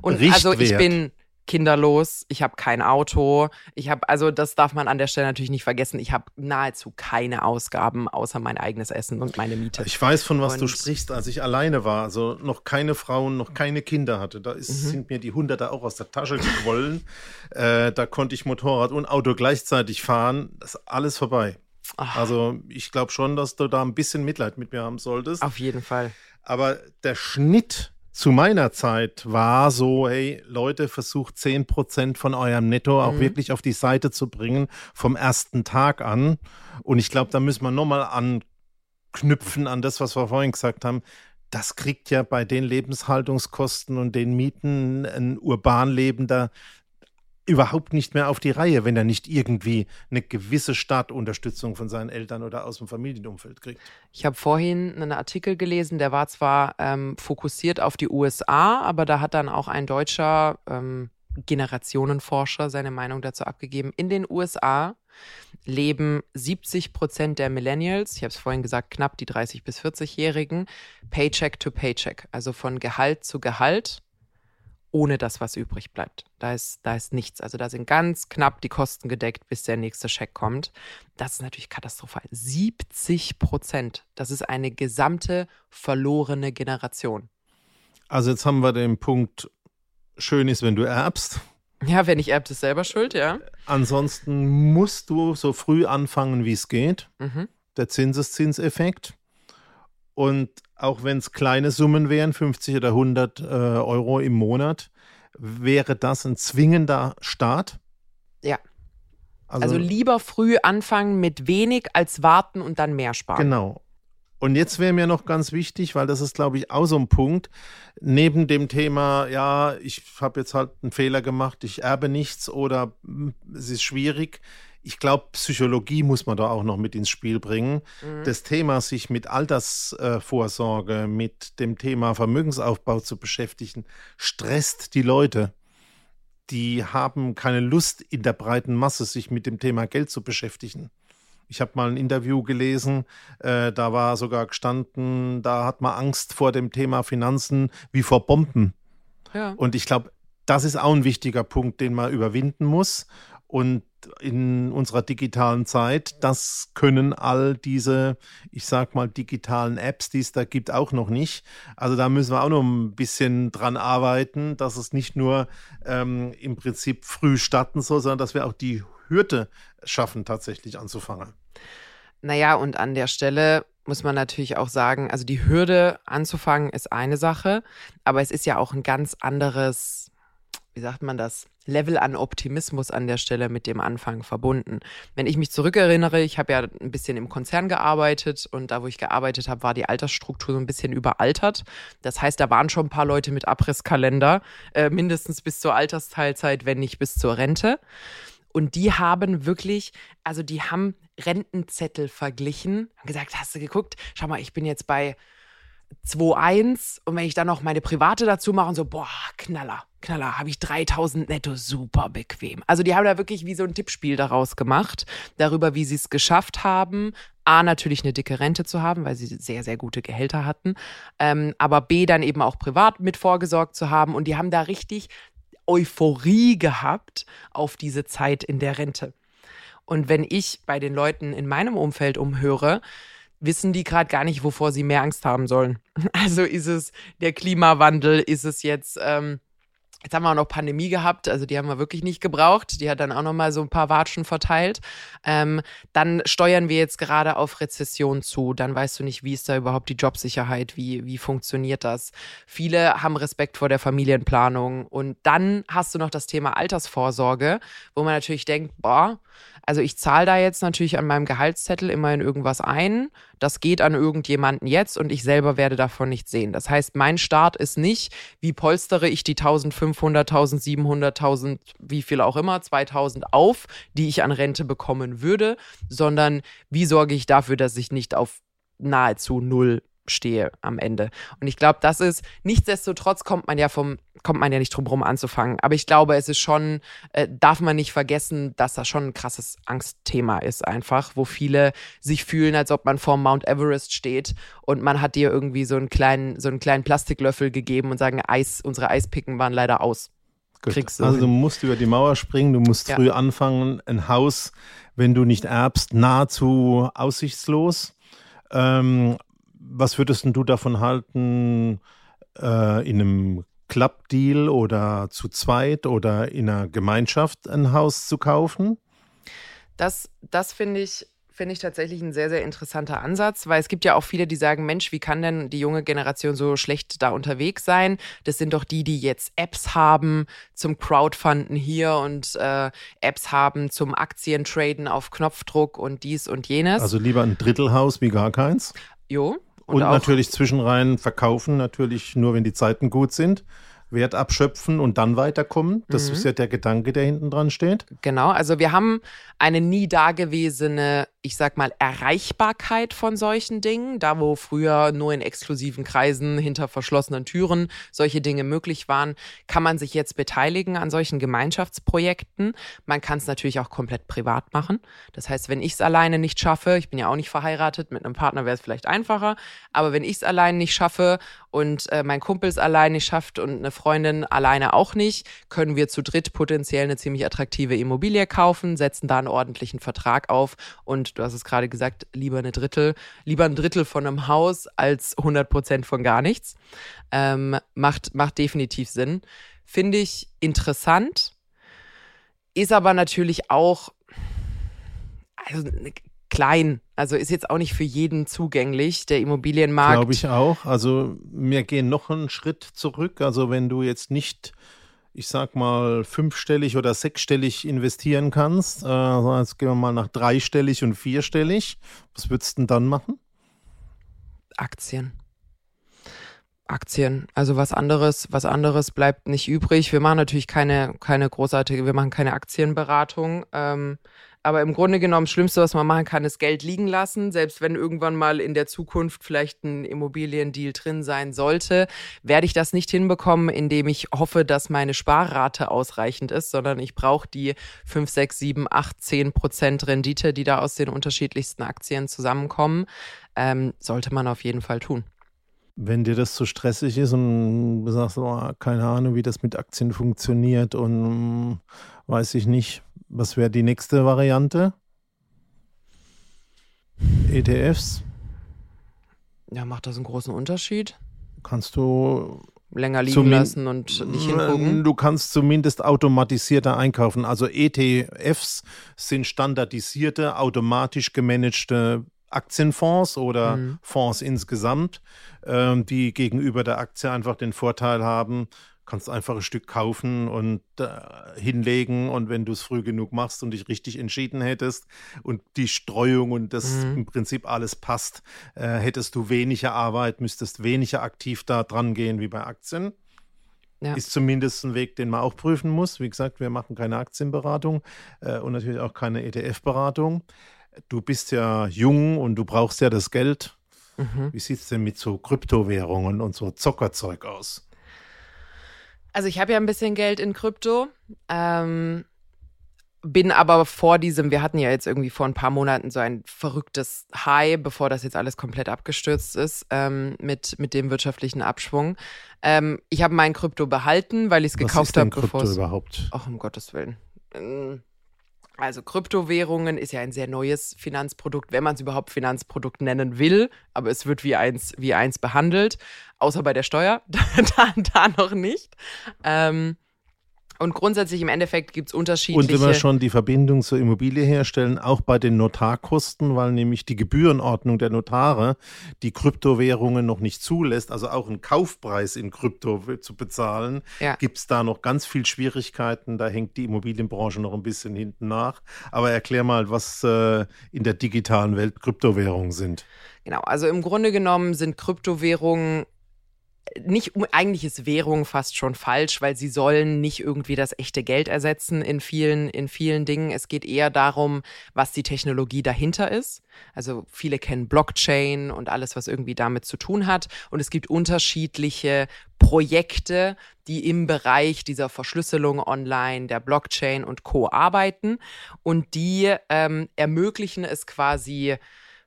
und Richtwert. also ich bin kinderlos, ich habe kein Auto, ich habe, also das darf man an der Stelle natürlich nicht vergessen, ich habe nahezu keine Ausgaben außer mein eigenes Essen und meine Miete. Ich weiß, von was und du sprichst, als ich alleine war, also noch keine Frauen, noch keine Kinder hatte, da ist, mhm. sind mir die Hunderte auch aus der Tasche gequollen, [LAUGHS] äh, da konnte ich Motorrad und Auto gleichzeitig fahren, das ist alles vorbei. Ach. Also ich glaube schon, dass du da ein bisschen Mitleid mit mir haben solltest. Auf jeden Fall. Aber der Schnitt zu meiner Zeit war so, hey Leute, versucht 10% von eurem Netto auch mhm. wirklich auf die Seite zu bringen vom ersten Tag an. Und ich glaube, da müssen wir nochmal anknüpfen an das, was wir vorhin gesagt haben. Das kriegt ja bei den Lebenshaltungskosten und den Mieten ein urban lebender überhaupt nicht mehr auf die Reihe, wenn er nicht irgendwie eine gewisse Startunterstützung von seinen Eltern oder aus dem Familienumfeld kriegt. Ich habe vorhin einen Artikel gelesen, der war zwar ähm, fokussiert auf die USA, aber da hat dann auch ein deutscher ähm, Generationenforscher seine Meinung dazu abgegeben. In den USA leben 70 Prozent der Millennials, ich habe es vorhin gesagt, knapp die 30 bis 40-Jährigen, Paycheck to Paycheck, also von Gehalt zu Gehalt ohne das, was übrig bleibt. Da ist, da ist nichts. Also da sind ganz knapp die Kosten gedeckt, bis der nächste Scheck kommt. Das ist natürlich katastrophal. 70 Prozent. Das ist eine gesamte verlorene Generation. Also jetzt haben wir den Punkt, schön ist, wenn du erbst. Ja, wenn ich erbt, ist selber schuld, ja. Ansonsten musst du so früh anfangen, wie es geht. Mhm. Der Zinseszinseffekt. Und auch wenn es kleine Summen wären, 50 oder 100 äh, Euro im Monat, wäre das ein zwingender Start? Ja. Also, also, lieber früh anfangen mit wenig als warten und dann mehr sparen. Genau. Und jetzt wäre mir noch ganz wichtig, weil das ist, glaube ich, auch so ein Punkt, neben dem Thema, ja, ich habe jetzt halt einen Fehler gemacht, ich erbe nichts oder hm, es ist schwierig, ich glaube, Psychologie muss man da auch noch mit ins Spiel bringen. Mhm. Das Thema, sich mit Altersvorsorge, mit dem Thema Vermögensaufbau zu beschäftigen, stresst die Leute. Die haben keine Lust in der breiten Masse, sich mit dem Thema Geld zu beschäftigen. Ich habe mal ein Interview gelesen, äh, da war sogar gestanden, da hat man Angst vor dem Thema Finanzen wie vor Bomben. Ja. Und ich glaube, das ist auch ein wichtiger Punkt, den man überwinden muss. Und in unserer digitalen Zeit, das können all diese, ich sag mal, digitalen Apps, die es da gibt, auch noch nicht. Also da müssen wir auch noch ein bisschen dran arbeiten, dass es nicht nur ähm, im Prinzip früh starten soll, sondern dass wir auch die Hürde schaffen, tatsächlich anzufangen. Naja, und an der Stelle muss man natürlich auch sagen, also die Hürde anzufangen ist eine Sache, aber es ist ja auch ein ganz anderes, wie sagt man das, Level an Optimismus an der Stelle mit dem Anfang verbunden. Wenn ich mich zurückerinnere, ich habe ja ein bisschen im Konzern gearbeitet und da, wo ich gearbeitet habe, war die Altersstruktur so ein bisschen überaltert. Das heißt, da waren schon ein paar Leute mit Abrisskalender, äh, mindestens bis zur Altersteilzeit, wenn nicht bis zur Rente. Und die haben wirklich, also die haben Rentenzettel verglichen, haben gesagt, hast du geguckt? Schau mal, ich bin jetzt bei 2,1 und wenn ich dann noch meine private dazu mache und so, boah, Knaller, Knaller, habe ich 3000 netto, super bequem. Also die haben da wirklich wie so ein Tippspiel daraus gemacht, darüber, wie sie es geschafft haben, A, natürlich eine dicke Rente zu haben, weil sie sehr, sehr gute Gehälter hatten, ähm, aber B, dann eben auch privat mit vorgesorgt zu haben und die haben da richtig Euphorie gehabt auf diese Zeit in der Rente. Und wenn ich bei den Leuten in meinem Umfeld umhöre, wissen die gerade gar nicht, wovor sie mehr Angst haben sollen. [LAUGHS] Also ist es der Klimawandel, ist es jetzt ähm, Jetzt haben wir auch noch Pandemie gehabt, also die haben wir wirklich nicht gebraucht. Die hat dann auch noch mal so ein paar Watschen verteilt. Ähm, dann steuern wir jetzt gerade auf Rezession zu. Dann weißt du nicht, wie ist da überhaupt die Jobsicherheit, wie, wie funktioniert das. Viele haben Respekt vor der Familienplanung. Und dann hast du noch das Thema Altersvorsorge, wo man natürlich denkt, boah, also ich zahle da jetzt natürlich an meinem Gehaltszettel immerhin irgendwas ein. Das geht an irgendjemanden jetzt und ich selber werde davon nichts sehen. Das heißt, mein Start ist nicht, wie polstere ich die 1500, 1700, 1000, wie viel auch immer, 2000 auf, die ich an Rente bekommen würde, sondern wie sorge ich dafür, dass ich nicht auf nahezu null stehe am Ende. Und ich glaube, das ist, nichtsdestotrotz kommt man ja vom, kommt man ja nicht drum herum anzufangen. Aber ich glaube, es ist schon, äh, darf man nicht vergessen, dass das schon ein krasses Angstthema ist einfach, wo viele sich fühlen, als ob man vor Mount Everest steht und man hat dir irgendwie so einen kleinen, so einen kleinen Plastiklöffel gegeben und sagen, Eis, unsere Eispicken waren leider aus. Kriegst du also du musst über die Mauer springen, du musst ja. früh anfangen, ein Haus, wenn du nicht erbst, nahezu aussichtslos. Ähm, was würdest du davon halten, äh, in einem Club-Deal oder zu zweit oder in einer Gemeinschaft ein Haus zu kaufen? Das, das finde ich finde ich tatsächlich ein sehr, sehr interessanter Ansatz, weil es gibt ja auch viele, die sagen, Mensch, wie kann denn die junge Generation so schlecht da unterwegs sein? Das sind doch die, die jetzt Apps haben zum Crowdfunden hier und äh, Apps haben zum Aktientraden auf Knopfdruck und dies und jenes. Also lieber ein Drittelhaus wie gar keins? Jo, und, und natürlich zwischenrein verkaufen, natürlich nur, wenn die Zeiten gut sind. Wert abschöpfen und dann weiterkommen. Das mhm. ist ja der Gedanke, der hinten dran steht. Genau, also wir haben eine nie dagewesene ich sag mal, Erreichbarkeit von solchen Dingen, da wo früher nur in exklusiven Kreisen hinter verschlossenen Türen solche Dinge möglich waren, kann man sich jetzt beteiligen an solchen Gemeinschaftsprojekten. Man kann es natürlich auch komplett privat machen. Das heißt, wenn ich es alleine nicht schaffe, ich bin ja auch nicht verheiratet, mit einem Partner wäre es vielleicht einfacher, aber wenn ich es alleine nicht schaffe und äh, mein Kumpel es alleine nicht schafft und eine Freundin alleine auch nicht, können wir zu dritt potenziell eine ziemlich attraktive Immobilie kaufen, setzen da einen ordentlichen Vertrag auf und du hast es gerade gesagt, lieber eine Drittel, lieber ein Drittel von einem Haus als 100 Prozent von gar nichts. Ähm, macht, macht definitiv Sinn. Finde ich interessant, ist aber natürlich auch also, klein. Also ist jetzt auch nicht für jeden zugänglich, der Immobilienmarkt. Glaube ich auch. Also wir gehen noch einen Schritt zurück. Also wenn du jetzt nicht ich sag mal, fünfstellig oder sechsstellig investieren kannst. Äh, jetzt gehen wir mal nach dreistellig und vierstellig. Was würdest du denn dann machen? Aktien. Aktien. Also was anderes, was anderes bleibt nicht übrig. Wir machen natürlich keine, keine großartige, wir machen keine Aktienberatung. Ähm, aber im Grunde genommen, das Schlimmste, was man machen kann, ist Geld liegen lassen. Selbst wenn irgendwann mal in der Zukunft vielleicht ein Immobiliendeal drin sein sollte, werde ich das nicht hinbekommen, indem ich hoffe, dass meine Sparrate ausreichend ist, sondern ich brauche die 5, 6, 7, 8, 10 Prozent Rendite, die da aus den unterschiedlichsten Aktien zusammenkommen. Ähm, sollte man auf jeden Fall tun. Wenn dir das zu stressig ist und du sagst, oh, keine Ahnung, wie das mit Aktien funktioniert und weiß ich nicht, was wäre die nächste Variante? ETFs? Ja, macht das einen großen Unterschied? Kannst du länger liegen lassen und nicht hingucken? Du kannst zumindest automatisierter einkaufen. Also ETFs sind standardisierte, automatisch gemanagte Aktienfonds oder mhm. Fonds insgesamt, ähm, die gegenüber der Aktie einfach den Vorteil haben, kannst einfach ein Stück kaufen und äh, hinlegen und wenn du es früh genug machst und dich richtig entschieden hättest und die Streuung und das mhm. im Prinzip alles passt, äh, hättest du weniger Arbeit, müsstest weniger aktiv da dran gehen wie bei Aktien. Ja. Ist zumindest ein Weg, den man auch prüfen muss. Wie gesagt, wir machen keine Aktienberatung äh, und natürlich auch keine ETF-Beratung. Du bist ja jung und du brauchst ja das Geld. Mhm. Wie sieht es denn mit so Kryptowährungen und so Zockerzeug aus? Also ich habe ja ein bisschen Geld in Krypto. Ähm, bin aber vor diesem, wir hatten ja jetzt irgendwie vor ein paar Monaten so ein verrücktes High, bevor das jetzt alles komplett abgestürzt ist, ähm, mit, mit dem wirtschaftlichen Abschwung. Ähm, ich habe mein Krypto behalten, weil ich es gekauft habe, bevor es. überhaupt? Ach, um Gottes Willen. Also Kryptowährungen ist ja ein sehr neues Finanzprodukt, wenn man es überhaupt Finanzprodukt nennen will, aber es wird wie eins, wie eins behandelt, außer bei der Steuer, [LAUGHS] da, da noch nicht. Ähm, und grundsätzlich im Endeffekt gibt es unterschiedliche. Und wenn wir schon die Verbindung zur Immobilie herstellen, auch bei den Notarkosten, weil nämlich die Gebührenordnung der Notare die Kryptowährungen noch nicht zulässt, also auch einen Kaufpreis in Krypto zu bezahlen, ja. gibt es da noch ganz viel Schwierigkeiten. Da hängt die Immobilienbranche noch ein bisschen hinten nach. Aber erklär mal, was äh, in der digitalen Welt Kryptowährungen sind. Genau, also im Grunde genommen sind Kryptowährungen nicht eigentlich ist Währung fast schon falsch, weil sie sollen nicht irgendwie das echte Geld ersetzen in vielen in vielen Dingen. Es geht eher darum, was die Technologie dahinter ist. Also viele kennen Blockchain und alles, was irgendwie damit zu tun hat. Und es gibt unterschiedliche Projekte, die im Bereich dieser Verschlüsselung online, der Blockchain und Co arbeiten und die ähm, ermöglichen es quasi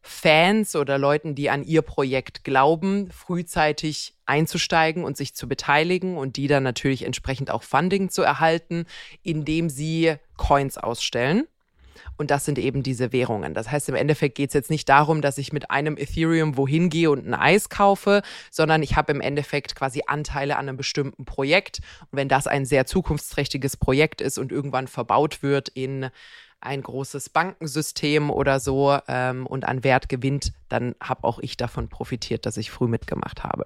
Fans oder Leuten, die an ihr Projekt glauben, frühzeitig einzusteigen und sich zu beteiligen und die dann natürlich entsprechend auch Funding zu erhalten, indem sie Coins ausstellen. Und das sind eben diese Währungen. Das heißt, im Endeffekt geht es jetzt nicht darum, dass ich mit einem Ethereum wohin gehe und ein Eis kaufe, sondern ich habe im Endeffekt quasi Anteile an einem bestimmten Projekt. Und wenn das ein sehr zukunftsträchtiges Projekt ist und irgendwann verbaut wird in ein großes Bankensystem oder so ähm, und an Wert gewinnt, dann habe auch ich davon profitiert, dass ich früh mitgemacht habe.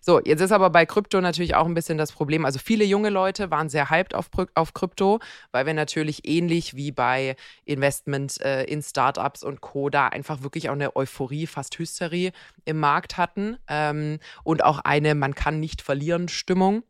So, jetzt ist aber bei Krypto natürlich auch ein bisschen das Problem. Also viele junge Leute waren sehr hyped auf, auf Krypto, weil wir natürlich ähnlich wie bei Investment äh, in Startups und Co. da einfach wirklich auch eine Euphorie, fast Hysterie im Markt hatten ähm, und auch eine Man kann nicht verlieren Stimmung.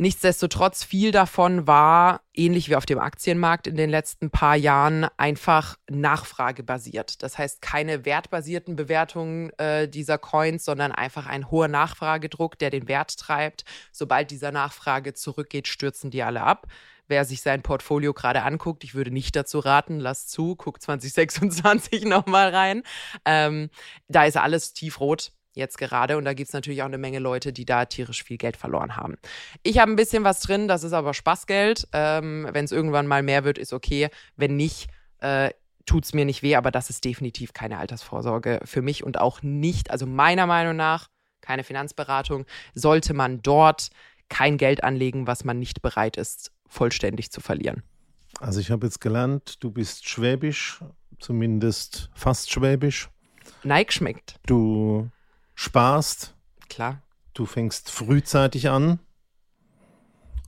Nichtsdestotrotz, viel davon war, ähnlich wie auf dem Aktienmarkt in den letzten paar Jahren, einfach nachfragebasiert. Das heißt, keine wertbasierten Bewertungen äh, dieser Coins, sondern einfach ein hoher Nachfragedruck, der den Wert treibt. Sobald dieser Nachfrage zurückgeht, stürzen die alle ab. Wer sich sein Portfolio gerade anguckt, ich würde nicht dazu raten, lass zu, guck 2026 nochmal rein. Ähm, da ist alles tiefrot jetzt gerade. Und da gibt es natürlich auch eine Menge Leute, die da tierisch viel Geld verloren haben. Ich habe ein bisschen was drin, das ist aber Spaßgeld. Ähm, Wenn es irgendwann mal mehr wird, ist okay. Wenn nicht, äh, tut es mir nicht weh, aber das ist definitiv keine Altersvorsorge für mich und auch nicht, also meiner Meinung nach, keine Finanzberatung, sollte man dort kein Geld anlegen, was man nicht bereit ist, vollständig zu verlieren. Also ich habe jetzt gelernt, du bist schwäbisch, zumindest fast schwäbisch. Neig schmeckt. Du sparst. Klar. Du fängst frühzeitig an.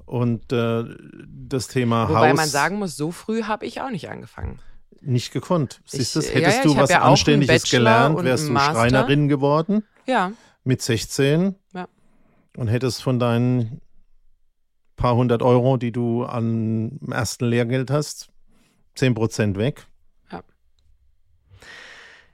Und äh, das Thema Wobei Haus. Wobei man sagen muss, so früh habe ich auch nicht angefangen. Nicht gekonnt. Siehst du, hättest ja, ja, du was ja Anständiges gelernt, wärst du Schreinerin geworden. Ja. Mit 16. Ja. Und hättest von deinen paar hundert Euro, die du am ersten Lehrgeld hast, 10 Prozent weg. Ja.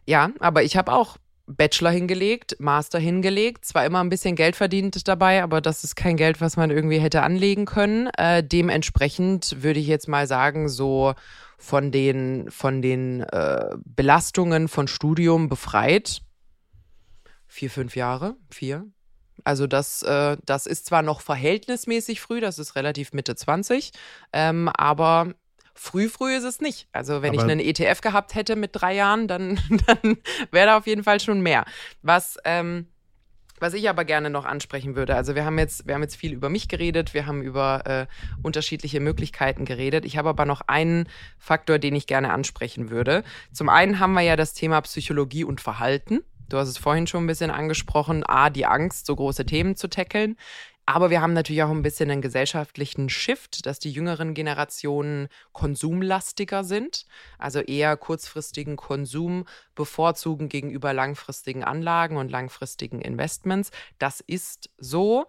Ja, aber ich habe auch Bachelor hingelegt, Master hingelegt, zwar immer ein bisschen Geld verdient dabei, aber das ist kein Geld, was man irgendwie hätte anlegen können. Äh, dementsprechend würde ich jetzt mal sagen, so von den, von den äh, Belastungen von Studium befreit. Vier, fünf Jahre, vier. Also das, äh, das ist zwar noch verhältnismäßig früh, das ist relativ Mitte 20, ähm, aber Früh, früh ist es nicht. Also wenn Aber ich einen ETF gehabt hätte mit drei Jahren, dann, [LAUGHS] dann wäre da auf jeden Fall schon mehr. Was, ähm, Was ich aber gerne noch ansprechen würde, also wir haben jetzt, wir haben jetzt viel über mich geredet, wir haben über äh, unterschiedliche Möglichkeiten geredet. Ich habe aber noch einen Faktor, den ich gerne ansprechen würde. Zum einen haben wir ja das Thema Psychologie und Verhalten. Du hast es vorhin schon ein bisschen angesprochen, A, die Angst, so große Themen zu tackeln. Aber wir haben natürlich auch ein bisschen einen gesellschaftlichen Shift, dass die jüngeren Generationen konsumlastiger sind, also eher kurzfristigen Konsum bevorzugen gegenüber langfristigen Anlagen und langfristigen Investments. Das ist so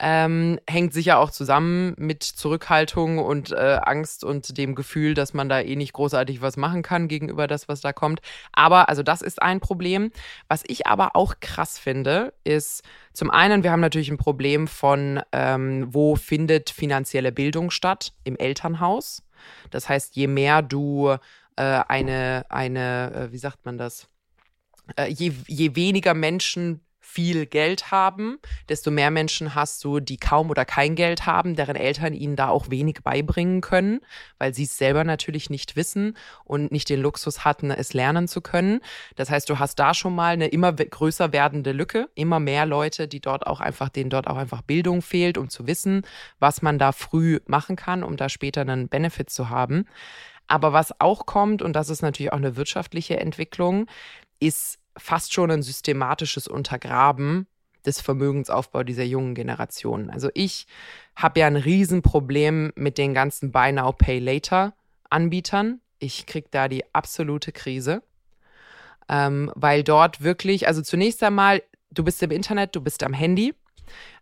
ähm, hängt sicher auch zusammen mit Zurückhaltung und äh, Angst und dem Gefühl, dass man da eh nicht großartig was machen kann gegenüber das, was da kommt. Aber also das ist ein Problem. Was ich aber auch krass finde, ist zum einen, wir haben natürlich ein Problem von, ähm, wo findet finanzielle Bildung statt? Im Elternhaus. Das heißt, je mehr du äh, eine, eine, äh, wie sagt man das? Äh, je, je weniger Menschen viel Geld haben, desto mehr Menschen hast du, die kaum oder kein Geld haben, deren Eltern ihnen da auch wenig beibringen können, weil sie es selber natürlich nicht wissen und nicht den Luxus hatten, es lernen zu können. Das heißt, du hast da schon mal eine immer größer werdende Lücke, immer mehr Leute, die dort auch einfach, denen dort auch einfach Bildung fehlt, um zu wissen, was man da früh machen kann, um da später einen Benefit zu haben. Aber was auch kommt, und das ist natürlich auch eine wirtschaftliche Entwicklung, ist fast schon ein systematisches Untergraben des Vermögensaufbaus dieser jungen Generation. Also ich habe ja ein Riesenproblem mit den ganzen Buy Now, Pay Later Anbietern. Ich kriege da die absolute Krise, ähm, weil dort wirklich, also zunächst einmal, du bist im Internet, du bist am Handy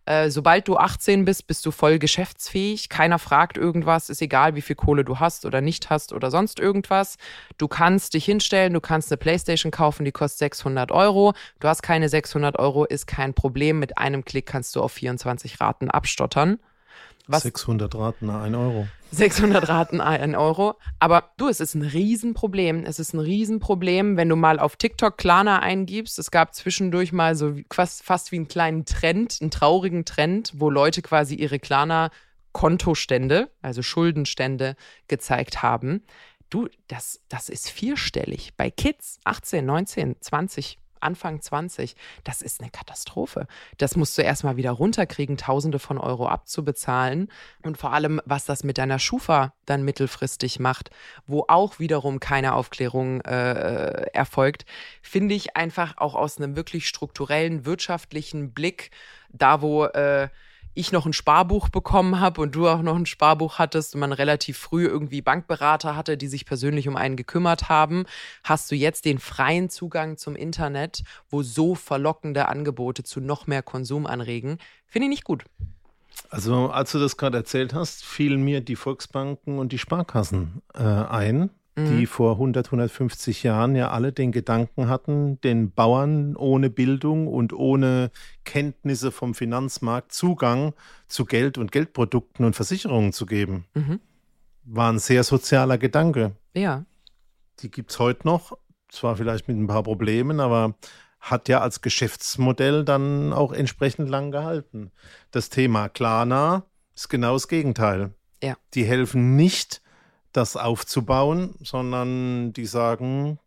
äh, sobald du 18 bist, bist du voll geschäftsfähig. Keiner fragt irgendwas. Ist egal, wie viel Kohle du hast oder nicht hast oder sonst irgendwas. Du kannst dich hinstellen, du kannst eine Playstation kaufen, die kostet 600 Euro. Du hast keine 600 Euro, ist kein Problem. Mit einem Klick kannst du auf 24 Raten abstottern. Was 600 Raten, 1 Euro. 600 Raten, 1 Euro. Aber du, es ist ein Riesenproblem. Es ist ein Riesenproblem, wenn du mal auf TikTok Klarna eingibst. Es gab zwischendurch mal so fast, fast wie einen kleinen Trend, einen traurigen Trend, wo Leute quasi ihre Klarna Kontostände, also Schuldenstände gezeigt haben. Du, das, das ist vierstellig. Bei Kids 18, 19, 20 Anfang 20, das ist eine Katastrophe. Das musst du erstmal wieder runterkriegen, Tausende von Euro abzubezahlen. Und vor allem, was das mit deiner Schufa dann mittelfristig macht, wo auch wiederum keine Aufklärung äh, erfolgt, finde ich einfach auch aus einem wirklich strukturellen wirtschaftlichen Blick, da wo äh, ich noch ein Sparbuch bekommen habe und du auch noch ein Sparbuch hattest und man relativ früh irgendwie Bankberater hatte, die sich persönlich um einen gekümmert haben, hast du jetzt den freien Zugang zum Internet, wo so verlockende Angebote zu noch mehr Konsum anregen. Finde ich nicht gut. Also, als du das gerade erzählt hast, fielen mir die Volksbanken und die Sparkassen äh, ein, die mhm. vor 100, 150 Jahren ja alle den Gedanken hatten, den Bauern ohne Bildung und ohne Kenntnisse vom Finanzmarkt Zugang zu Geld und Geldprodukten und Versicherungen zu geben. Mhm. War ein sehr sozialer Gedanke. Ja. Die gibt es heute noch, zwar vielleicht mit ein paar Problemen, aber hat ja als Geschäftsmodell dann auch entsprechend lang gehalten. Das Thema Klarna ist genau das Gegenteil. Ja. Die helfen nicht, das aufzubauen, sondern die sagen,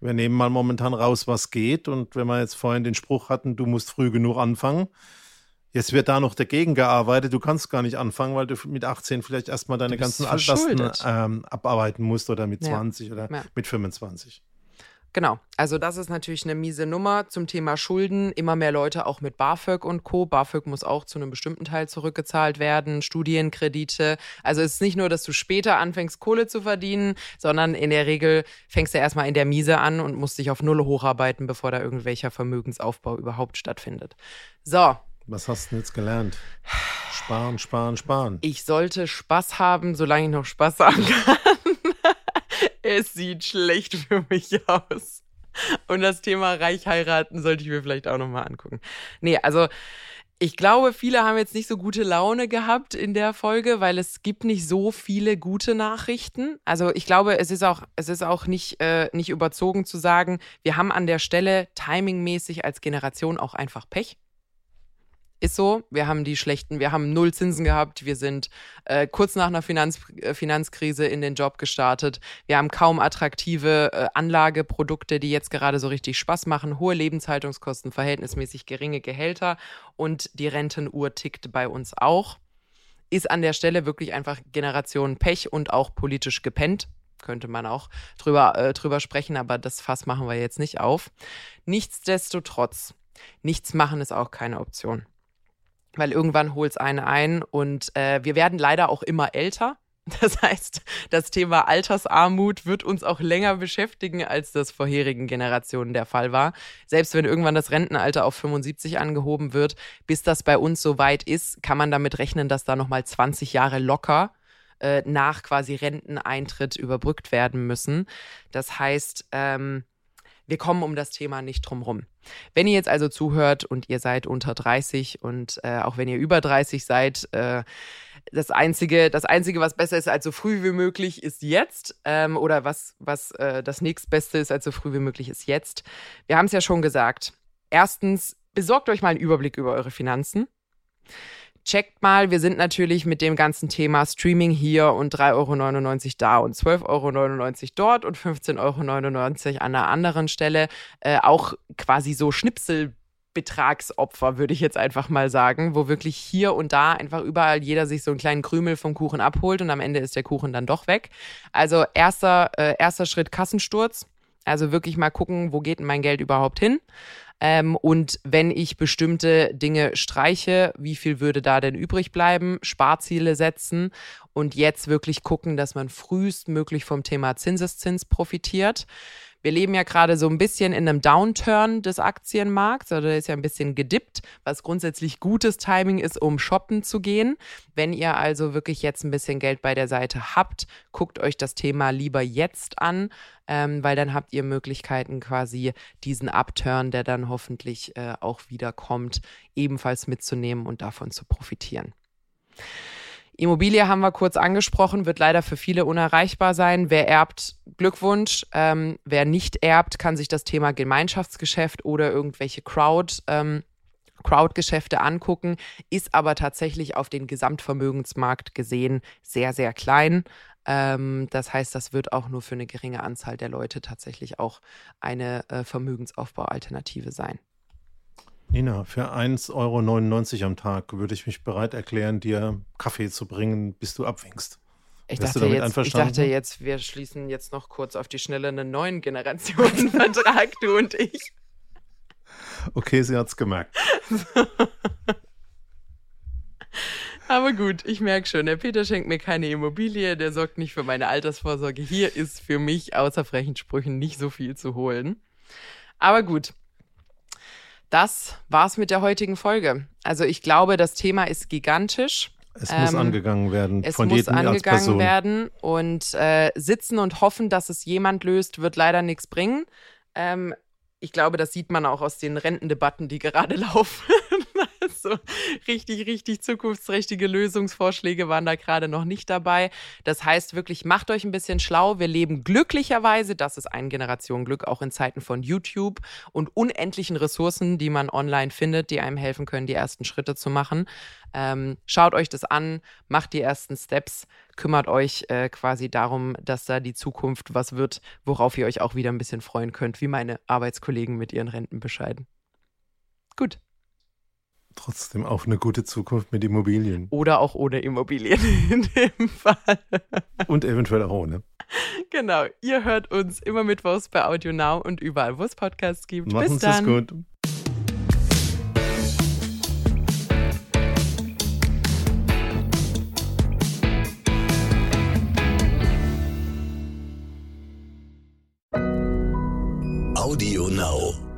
wir nehmen mal momentan raus, was geht. Und wenn wir jetzt vorhin den Spruch hatten, du musst früh genug anfangen, jetzt wird da noch dagegen gearbeitet. Du kannst gar nicht anfangen, weil du mit 18 vielleicht erstmal deine ganzen Altlasten ähm, abarbeiten musst oder mit 20 ja. oder ja. mit 25. Genau, also das ist natürlich eine miese Nummer zum Thema Schulden. Immer mehr Leute auch mit BAföG und Co. BAföG muss auch zu einem bestimmten Teil zurückgezahlt werden, Studienkredite. Also es ist nicht nur, dass du später anfängst, Kohle zu verdienen, sondern in der Regel fängst du erstmal in der Miese an und musst dich auf Null hocharbeiten, bevor da irgendwelcher Vermögensaufbau überhaupt stattfindet. So. Was hast du denn jetzt gelernt? Sparen, sparen, sparen. Ich sollte Spaß haben, solange ich noch Spaß haben kann es sieht schlecht für mich aus. Und das Thema reich heiraten sollte ich mir vielleicht auch nochmal angucken. Nee, also ich glaube, viele haben jetzt nicht so gute Laune gehabt in der Folge, weil es gibt nicht so viele gute Nachrichten. Also ich glaube, es ist auch, es ist auch nicht, äh, nicht überzogen zu sagen, wir haben an der Stelle timingmäßig als Generation auch einfach Pech. Ist so. Wir haben die schlechten, wir haben null Zinsen gehabt. Wir sind äh, kurz nach einer Finanz, äh, Finanzkrise in den Job gestartet. Wir haben kaum attraktive äh, Anlageprodukte, die jetzt gerade so richtig Spaß machen. Hohe Lebenshaltungskosten, verhältnismäßig geringe Gehälter und die Rentenuhr tickt bei uns auch. Ist an der Stelle wirklich einfach Generation Pech und auch politisch gepennt könnte man auch drüber, äh, drüber sprechen, aber das Fass machen wir jetzt nicht auf. Nichtsdestotrotz, nichts machen ist auch keine Option weil irgendwann holt es eine ein und äh, wir werden leider auch immer älter. [LAUGHS] Das heißt, das Thema Altersarmut wird uns auch länger beschäftigen, als das vorherigen Generationen der Fall war. Selbst wenn irgendwann das Rentenalter auf 75 angehoben wird, bis das bei uns so weit ist, kann man damit rechnen, dass da nochmal 20 Jahre locker äh, nach quasi Renteneintritt überbrückt werden müssen. Das heißt, ähm, wir kommen um das Thema nicht drum rum. Wenn ihr jetzt also zuhört und ihr seid unter 30 und äh, auch wenn ihr über 30 seid, äh, das einzige, das einzige, was besser ist als so früh wie möglich, ist jetzt. Ähm, oder was, was äh, das nächstbeste ist als so früh wie möglich, ist jetzt. Wir haben es ja schon gesagt. Erstens, besorgt euch mal einen Überblick über eure Finanzen checkt mal, wir sind natürlich mit dem ganzen Thema Streaming hier und 3,99 Euro da und 12,99 Euro dort und 15,99 Euro an einer anderen Stelle äh, auch quasi so Schnipselbetragsopfer, würde ich jetzt einfach mal sagen, wo wirklich hier und da einfach überall jeder sich so einen kleinen Krümel vom Kuchen abholt und am Ende ist der Kuchen dann doch weg. Also erster, äh, erster Schritt Kassensturz. Also wirklich mal gucken, wo geht denn mein Geld überhaupt hin? Ähm, und wenn ich bestimmte Dinge streiche, wie viel würde da denn übrig bleiben? Sparziele setzen und jetzt wirklich gucken, dass man frühestmöglich vom Thema Zinseszins profitiert. Wir leben ja gerade so ein bisschen in einem Downturn des Aktienmarkts, oder ist ja ein bisschen gedippt, was grundsätzlich gutes Timing ist, um shoppen zu gehen. Wenn ihr also wirklich jetzt ein bisschen Geld bei der Seite habt, guckt euch das Thema lieber jetzt an, ähm, weil dann habt ihr Möglichkeiten quasi diesen Upturn, der dann hoffentlich äh, auch wieder kommt, ebenfalls mitzunehmen und davon zu profitieren. Immobilie haben wir kurz angesprochen, wird leider für viele unerreichbar sein. Wer erbt, Glückwunsch. Ähm, wer nicht erbt, kann sich das Thema Gemeinschaftsgeschäft oder irgendwelche Crowd. Ähm, Crowd-Geschäfte angucken, ist aber tatsächlich auf den Gesamtvermögensmarkt gesehen sehr, sehr klein. Ähm, das heißt, das wird auch nur für eine geringe Anzahl der Leute tatsächlich auch eine äh, Vermögensaufbaualternative sein. Nina, für 1,99 Euro am Tag würde ich mich bereit erklären, dir Kaffee zu bringen, bis du abwinkst. Ich dachte, jetzt, ich dachte jetzt, wir schließen jetzt noch kurz auf die Schnelle einen neuen Generationenvertrag, [LAUGHS] du und ich. Okay, sie hat's gemerkt. [LAUGHS] Aber gut, ich merke schon, der Peter schenkt mir keine Immobilie, der sorgt nicht für meine Altersvorsorge. Hier ist für mich außer frechen Sprüchen nicht so viel zu holen. Aber gut, das war's mit der heutigen Folge. Also ich glaube, das Thema ist gigantisch. Es ähm, muss angegangen werden. Es von muss angegangen werden und äh, sitzen und hoffen, dass es jemand löst, wird leider nichts bringen. Ähm, ich glaube, das sieht man auch aus den Rentendebatten, die gerade [LAUGHS] laufen. [LAUGHS] so richtig, richtig zukunftsträchtige Lösungsvorschläge waren da gerade noch nicht dabei. Das heißt wirklich, macht euch ein bisschen schlau. Wir leben glücklicherweise, das ist ein Generationenglück, auch in Zeiten von YouTube und unendlichen Ressourcen, die man online findet, die einem helfen können, die ersten Schritte zu machen. Ähm, schaut euch das an, macht die ersten Steps, kümmert euch äh, quasi darum, dass da die Zukunft was wird, worauf ihr euch auch wieder ein bisschen freuen könnt, wie meine Arbeitskollegen mit ihren Rentenbescheiden. Gut Trotzdem auf eine gute Zukunft mit Immobilien. Oder auch ohne Immobilien [LAUGHS] in dem Fall. Und eventuell auch ohne. Genau, ihr hört uns immer mit mittwochs bei Audio Now und überall, wo es Podcasts gibt. Machen's Bis dann. gut. Audio Now.